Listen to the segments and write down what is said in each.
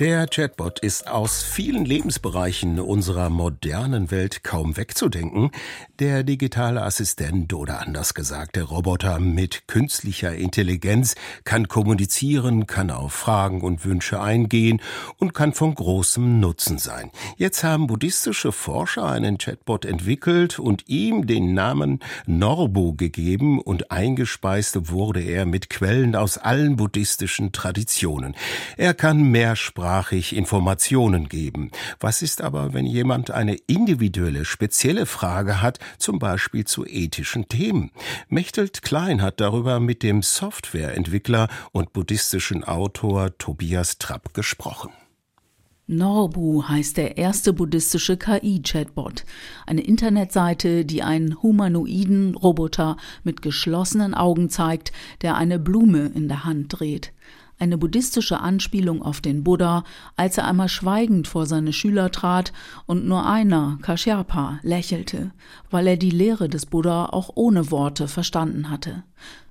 Der Chatbot ist aus vielen Lebensbereichen unserer modernen Welt kaum wegzudenken. Der digitale Assistent oder anders gesagt der Roboter mit künstlicher Intelligenz kann kommunizieren, kann auf Fragen und Wünsche eingehen und kann von großem Nutzen sein. Jetzt haben buddhistische Forscher einen Chatbot entwickelt und ihm den Namen Norbu gegeben und eingespeist wurde er mit Quellen aus allen buddhistischen Traditionen. Er kann mehrsprachig mehrsprachig Informationen geben. Was ist aber, wenn jemand eine individuelle, spezielle Frage hat, zum Beispiel zu ethischen Themen? Mechtelt Klein hat darüber mit dem Softwareentwickler und buddhistischen Autor Tobias Trapp gesprochen. Norbu heißt der erste buddhistische KI-Chatbot, eine Internetseite, die einen humanoiden Roboter mit geschlossenen Augen zeigt, der eine Blume in der Hand dreht eine buddhistische Anspielung auf den Buddha, als er einmal schweigend vor seine Schüler trat und nur einer, Kashyapa, lächelte, weil er die Lehre des Buddha auch ohne Worte verstanden hatte.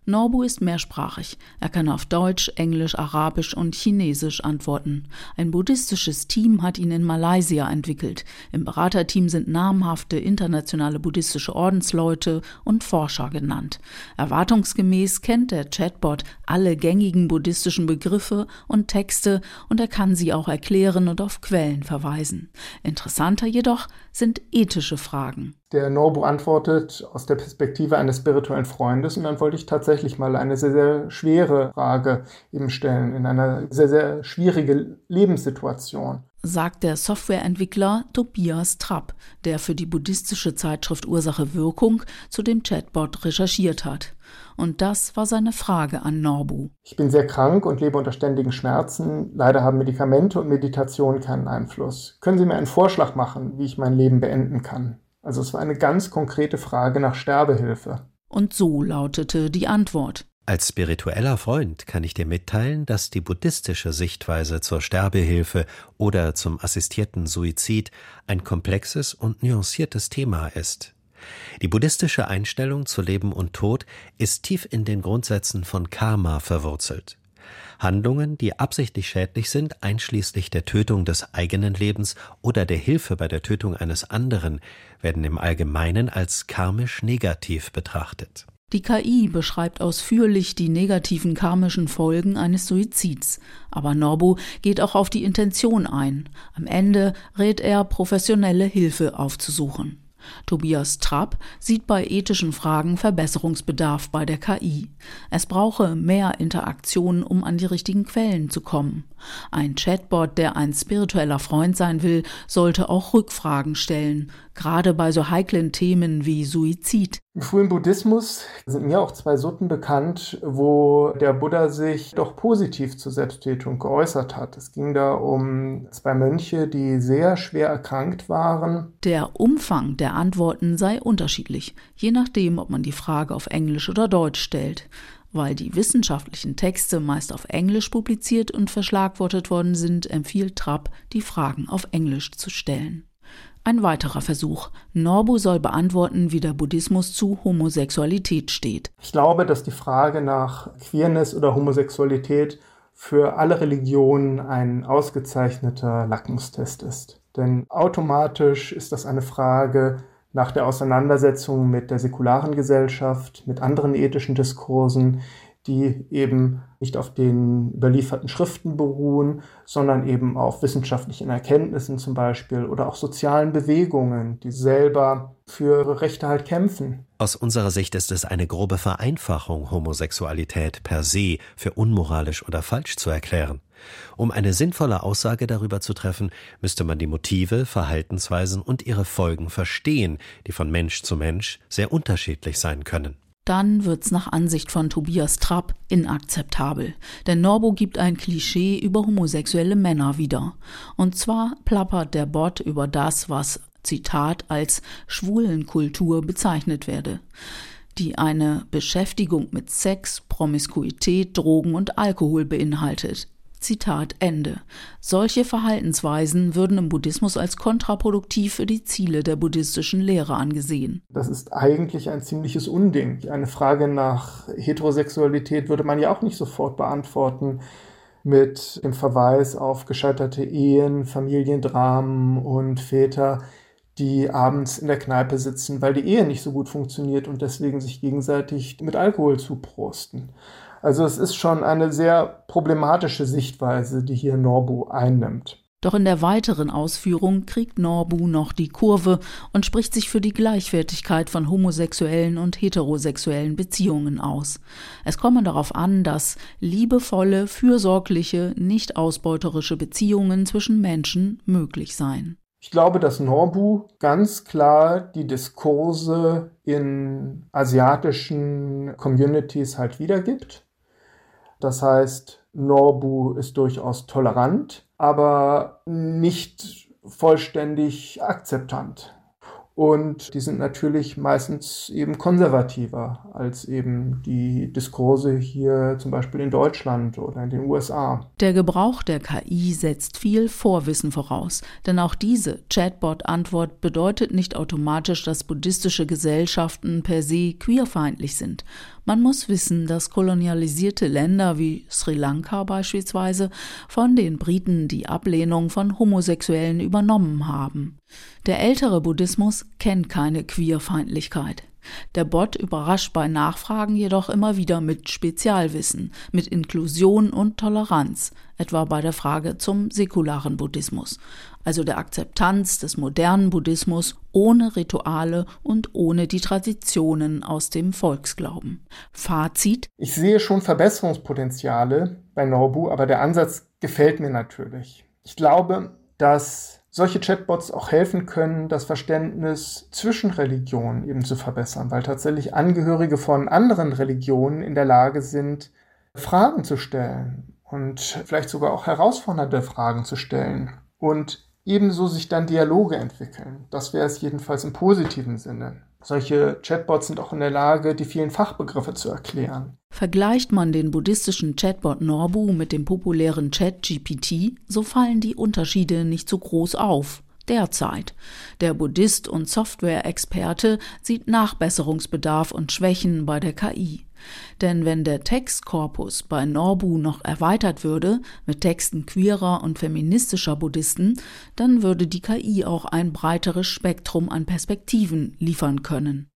Norbu ist mehrsprachig. Er kann auf Deutsch, Englisch, Arabisch und Chinesisch antworten. Ein buddhistisches Team hat ihn in Malaysia entwickelt. Im Beraterteam sind namhafte internationale buddhistische Ordensleute und Forscher genannt. Erwartungsgemäß kennt der Chatbot alle gängigen buddhistischen Begriffe und Texte und er kann sie auch erklären und auf Quellen verweisen. Interessanter jedoch sind ethische Fragen. Der Norbu antwortet aus der Perspektive eines spirituellen Freundes und dann wollte ich tatsächlich mal eine sehr, sehr schwere Frage ihm stellen, in einer sehr, sehr schwierige Lebenssituation. Sagt der Softwareentwickler Tobias Trapp, der für die buddhistische Zeitschrift Ursache Wirkung zu dem Chatbot recherchiert hat. Und das war seine Frage an Norbu. Ich bin sehr krank und lebe unter ständigen Schmerzen. Leider haben Medikamente und Meditation keinen Einfluss. Können Sie mir einen Vorschlag machen, wie ich mein Leben beenden kann? Also es war eine ganz konkrete Frage nach Sterbehilfe. Und so lautete die Antwort. Als spiritueller Freund kann ich dir mitteilen, dass die buddhistische Sichtweise zur Sterbehilfe oder zum assistierten Suizid ein komplexes und nuanciertes Thema ist. Die buddhistische Einstellung zu Leben und Tod ist tief in den Grundsätzen von Karma verwurzelt. Handlungen, die absichtlich schädlich sind, einschließlich der Tötung des eigenen Lebens oder der Hilfe bei der Tötung eines anderen, werden im Allgemeinen als karmisch negativ betrachtet. Die KI beschreibt ausführlich die negativen karmischen Folgen eines Suizids, aber Norbu geht auch auf die Intention ein. Am Ende rät er, professionelle Hilfe aufzusuchen. Tobias Trapp sieht bei ethischen Fragen Verbesserungsbedarf bei der KI. Es brauche mehr Interaktion, um an die richtigen Quellen zu kommen. Ein Chatbot, der ein spiritueller Freund sein will, sollte auch Rückfragen stellen, gerade bei so heiklen Themen wie Suizid. Im frühen Buddhismus sind mir auch zwei Sutten bekannt, wo der Buddha sich doch positiv zur Selbsttötung geäußert hat. Es ging da um zwei Mönche, die sehr schwer erkrankt waren. Der Umfang der Antworten sei unterschiedlich, je nachdem, ob man die Frage auf Englisch oder Deutsch stellt. Weil die wissenschaftlichen Texte meist auf Englisch publiziert und verschlagwortet worden sind, empfiehlt Trapp, die Fragen auf Englisch zu stellen. Ein weiterer Versuch. Norbu soll beantworten, wie der Buddhismus zu Homosexualität steht. Ich glaube, dass die Frage nach Queerness oder Homosexualität für alle Religionen ein ausgezeichneter Lackmustest ist. Denn automatisch ist das eine Frage nach der Auseinandersetzung mit der säkularen Gesellschaft, mit anderen ethischen Diskursen, die eben nicht auf den überlieferten Schriften beruhen, sondern eben auf wissenschaftlichen Erkenntnissen zum Beispiel oder auch sozialen Bewegungen, die selber für ihre Rechte halt kämpfen. Aus unserer Sicht ist es eine grobe Vereinfachung, Homosexualität per se für unmoralisch oder falsch zu erklären. Um eine sinnvolle Aussage darüber zu treffen, müsste man die Motive, Verhaltensweisen und ihre Folgen verstehen, die von Mensch zu Mensch sehr unterschiedlich sein können dann wird's nach Ansicht von Tobias Trapp inakzeptabel. Denn Norbo gibt ein Klischee über homosexuelle Männer wieder. Und zwar plappert der Bot über das, was, Zitat, als Schwulenkultur bezeichnet werde die eine Beschäftigung mit Sex, Promiskuität, Drogen und Alkohol beinhaltet. Zitat Ende. Solche Verhaltensweisen würden im Buddhismus als kontraproduktiv für die Ziele der buddhistischen Lehre angesehen. Das ist eigentlich ein ziemliches Unding. Eine Frage nach Heterosexualität würde man ja auch nicht sofort beantworten mit dem Verweis auf gescheiterte Ehen, Familiendramen und Väter, die abends in der Kneipe sitzen, weil die Ehe nicht so gut funktioniert und deswegen sich gegenseitig mit Alkohol zuprosten. Also es ist schon eine sehr problematische Sichtweise, die hier Norbu einnimmt. Doch in der weiteren Ausführung kriegt Norbu noch die Kurve und spricht sich für die Gleichwertigkeit von homosexuellen und heterosexuellen Beziehungen aus. Es komme darauf an, dass liebevolle, fürsorgliche, nicht ausbeuterische Beziehungen zwischen Menschen möglich seien. Ich glaube, dass Norbu ganz klar die Diskurse in asiatischen Communities halt wiedergibt. Das heißt, Norbu ist durchaus tolerant, aber nicht vollständig akzeptant. Und die sind natürlich meistens eben konservativer als eben die Diskurse hier zum Beispiel in Deutschland oder in den USA. Der Gebrauch der KI setzt viel Vorwissen voraus, denn auch diese Chatbot-Antwort bedeutet nicht automatisch, dass buddhistische Gesellschaften per se queerfeindlich sind. Man muss wissen, dass kolonialisierte Länder wie Sri Lanka beispielsweise von den Briten die Ablehnung von Homosexuellen übernommen haben. Der ältere Buddhismus kennt keine Queerfeindlichkeit. Der Bot überrascht bei Nachfragen jedoch immer wieder mit Spezialwissen, mit Inklusion und Toleranz, etwa bei der Frage zum säkularen Buddhismus, also der Akzeptanz des modernen Buddhismus ohne Rituale und ohne die Traditionen aus dem Volksglauben. Fazit Ich sehe schon Verbesserungspotenziale bei Norbu, aber der Ansatz gefällt mir natürlich. Ich glaube, dass solche Chatbots auch helfen können, das Verständnis zwischen Religionen eben zu verbessern, weil tatsächlich Angehörige von anderen Religionen in der Lage sind, Fragen zu stellen und vielleicht sogar auch herausfordernde Fragen zu stellen und ebenso sich dann Dialoge entwickeln. Das wäre es jedenfalls im positiven Sinne. Solche Chatbots sind auch in der Lage, die vielen Fachbegriffe zu erklären. Vergleicht man den buddhistischen Chatbot Norbu mit dem populären ChatGPT, so fallen die Unterschiede nicht so groß auf. Derzeit. Der Buddhist und Software-Experte sieht Nachbesserungsbedarf und Schwächen bei der KI. Denn wenn der Textkorpus bei Norbu noch erweitert würde mit Texten queerer und feministischer Buddhisten, dann würde die KI auch ein breiteres Spektrum an Perspektiven liefern können.